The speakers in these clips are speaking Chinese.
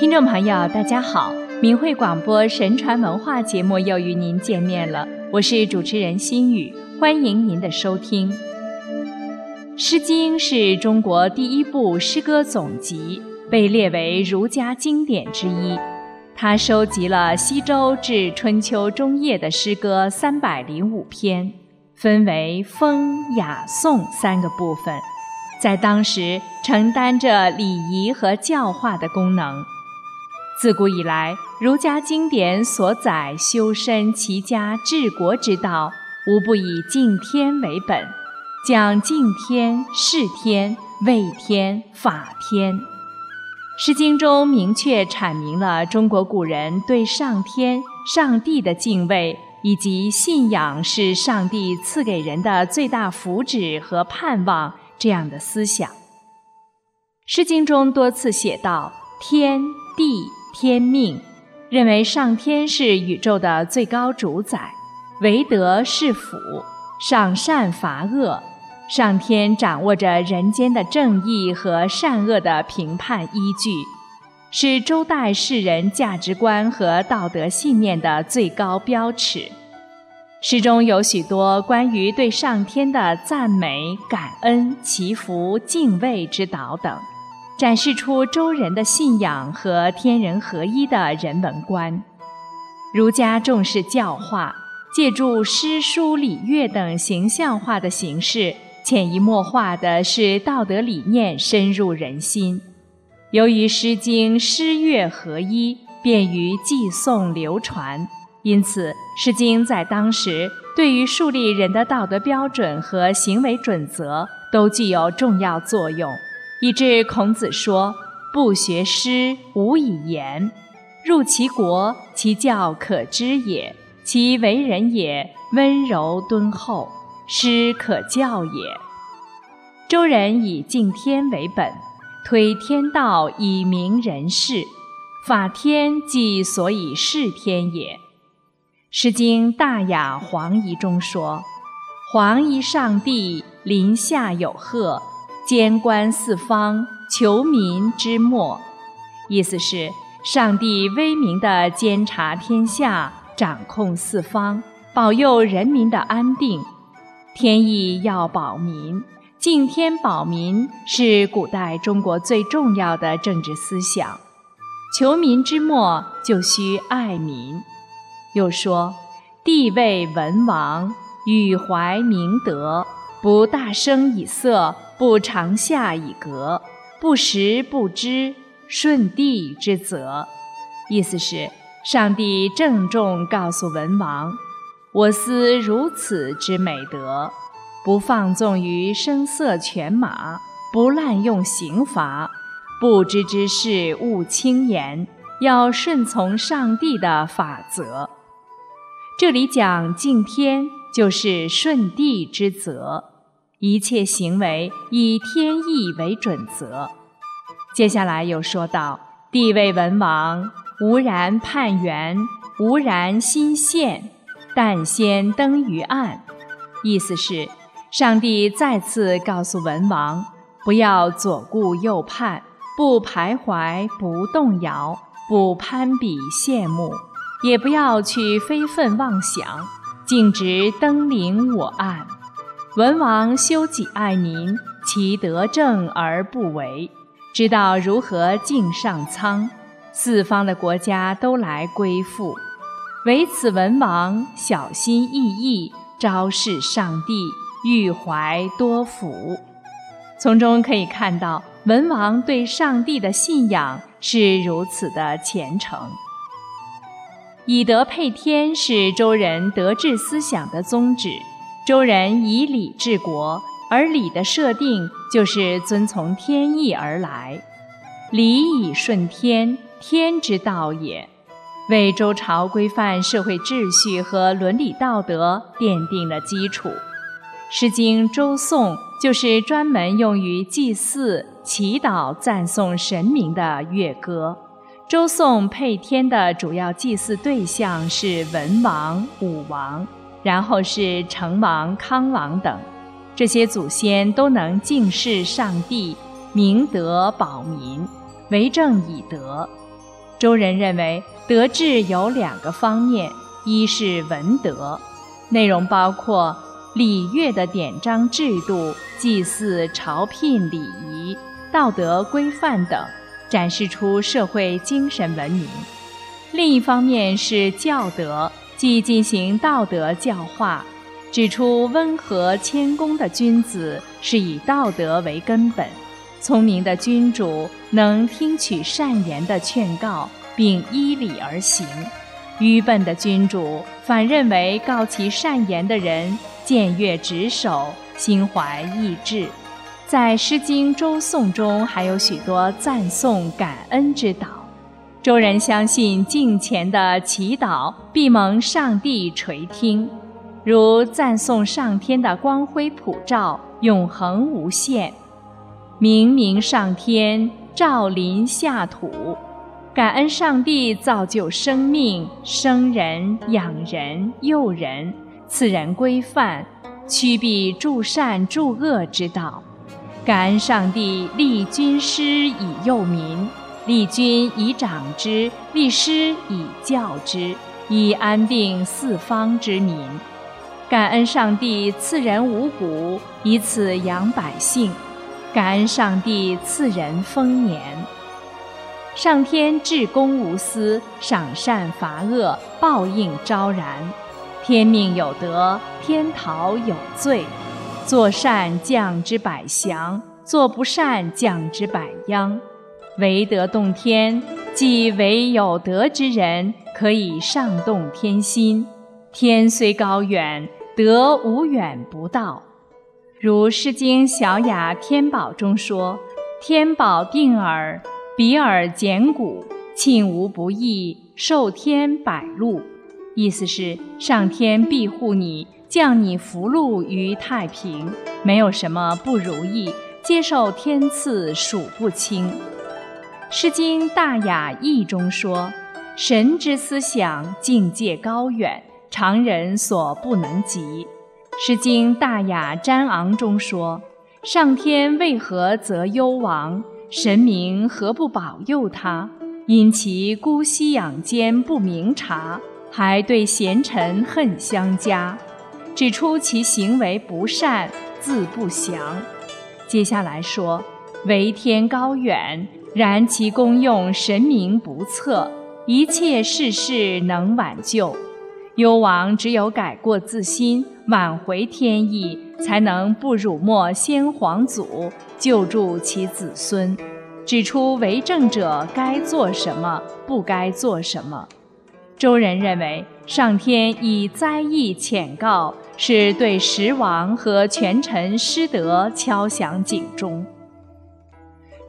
听众朋友，大家好！明慧广播神传文化节目又与您见面了，我是主持人心雨，欢迎您的收听。《诗经》是中国第一部诗歌总集，被列为儒家经典之一。它收集了西周至春秋中叶的诗歌三百零五篇，分为风、雅、颂三个部分。在当时承担着礼仪和教化的功能。自古以来，儒家经典所载修身齐家治国之道，无不以敬天为本，讲敬天、事天、畏天、法天。《诗经》中明确阐明了中国古人对上天、上帝的敬畏，以及信仰是上帝赐给人的最大福祉和盼望。这样的思想，《诗经》中多次写到天地天命，认为上天是宇宙的最高主宰，唯德是辅，赏善罚恶，上天掌握着人间的正义和善恶的评判依据，是周代世人价值观和道德信念的最高标尺。诗中有许多关于对上天的赞美、感恩、祈福、敬畏之祷等，展示出周人的信仰和天人合一的人文观。儒家重视教化，借助诗书礼乐等形象化的形式，潜移默化地使道德理念深入人心。由于《诗经》诗乐合一，便于寄诵流传。因此，《诗经》在当时对于树立人的道德标准和行为准则都具有重要作用，以致孔子说：“不学诗，无以言。入其国，其教可知也；其为人也，温柔敦厚，诗可教也。”周人以敬天为本，推天道以明人事，法天即所以事天也。《诗经·大雅·黄仪》中说：“黄仪上帝，临下有赫，监观四方，求民之末。”意思是上帝威名的监察天下，掌控四方，保佑人民的安定。天意要保民，敬天保民是古代中国最重要的政治思想。求民之末，就需爱民。又说：“帝位文王，宇怀明德，不大声以色，不长下以格，不时不知，顺帝之责。”意思是，上帝郑重告诉文王：“我思如此之美德，不放纵于声色犬马，不滥用刑罚，不知之事勿轻言，要顺从上帝的法则。”这里讲敬天，就是顺帝之责，一切行为以天意为准则。接下来又说到：帝位文王，无然判元，无然心现，但先登于岸。意思是，上帝再次告诉文王，不要左顾右盼，不徘徊，不动摇，不攀比羡慕。也不要去非分妄想，径直登临我岸。文王修己爱民，其德正而不为，知道如何敬上苍，四方的国家都来归附。唯此文王小心翼翼，昭示上帝，欲怀多福。从中可以看到，文王对上帝的信仰是如此的虔诚。以德配天是周人德治思想的宗旨。周人以礼治国，而礼的设定就是遵从天意而来。礼以顺天，天之道也，为周朝规范社会秩序和伦理道德奠定了基础。《诗经·周颂》就是专门用于祭祀、祈祷、赞颂神明的乐歌。周颂配天的主要祭祀对象是文王、武王，然后是成王、康王等。这些祖先都能敬事上帝，明德保民，为政以德。周人认为，德治有两个方面：一是文德，内容包括礼乐的典章制度、祭祀、朝聘礼仪、道德规范等，展示出社会精神文明；另一方面是教德，即进行道德教化，指出温和谦恭的君子是以道德为根本。聪明的君主能听取善言的劝告，并依理而行；愚笨的君主反认为告其善言的人僭越职守，心怀异志。在《诗经·周颂》中，还有许多赞颂感恩之祷。周人相信敬虔的祈祷必蒙上帝垂听，如赞颂上天的光辉普照，永恒无限。明明上天，照临下土，感恩上帝造就生命、生人、养人、佑人，赐人规范，驱避助善助恶之道。感恩上帝立军师以佑民，立君以长之，立师以教之，以安定四方之民。感恩上帝赐人五谷，以此养百姓。感恩上帝赐人丰年，上天至公无私，赏善罚恶，报应昭然。天命有德，天讨有罪。做善降之百祥，做不善降之百殃。唯德动天，即唯有德之人可以上动天心。天虽高远，德无远不到。如《诗经·小雅·天宝》中说：“天宝定耳，比尔简古，庆无不义，受天百禄。”意思是上天庇护你，降你福禄于太平，没有什么不如意，接受天赐数不清。《诗经·大雅·意》中说：“神之思想境界高远，常人所不能及。”《诗经·大雅·瞻昂》中说：“上天为何责幽王？神明何不保佑他？因其姑息养奸，不明察，还对贤臣恨相加，指出其行为不善，自不祥。”接下来说：“为天高远，然其功用神明不测，一切世事能挽救。幽王只有改过自新。”挽回天意，才能不辱没先皇祖，救助其子孙，指出为政者该做什么，不该做什么。周人认为，上天以灾异遣告，是对时王和权臣失德敲响警钟。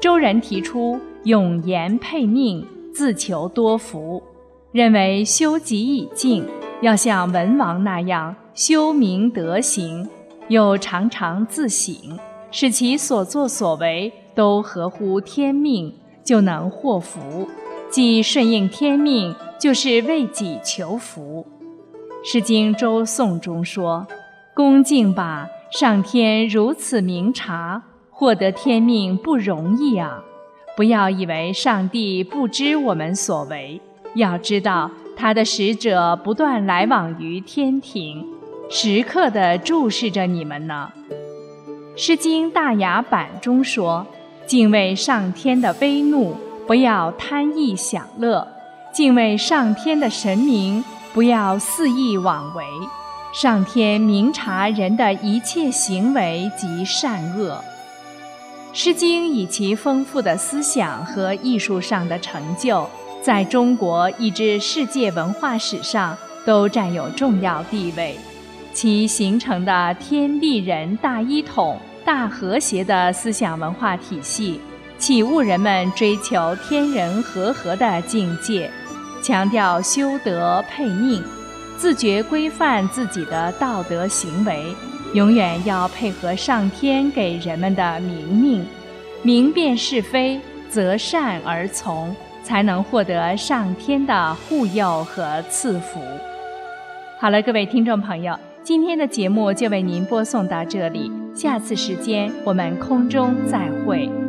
周人提出永言配命，自求多福，认为修己以敬，要像文王那样。修明德行，又常常自省，使其所作所为都合乎天命，就能获福。即顺应天命，就是为己求福。《诗经·周颂》中说：“恭敬吧，上天如此明察，获得天命不容易啊！不要以为上帝不知我们所为，要知道他的使者不断来往于天庭。”时刻地注视着你们呢，《诗经·大雅·版》中说：“敬畏上天的威怒，不要贪逸享乐；敬畏上天的神明，不要肆意妄为。上天明察人的一切行为及善恶。”《诗经》以其丰富的思想和艺术上的成就，在中国以至世界文化史上都占有重要地位。其形成的天地人大一统、大和谐的思想文化体系，启悟人们追求天人和合的境界，强调修德配命，自觉规范自己的道德行为，永远要配合上天给人们的明命，明辨是非，择善而从，才能获得上天的护佑和赐福。好了，各位听众朋友。今天的节目就为您播送到这里，下次时间我们空中再会。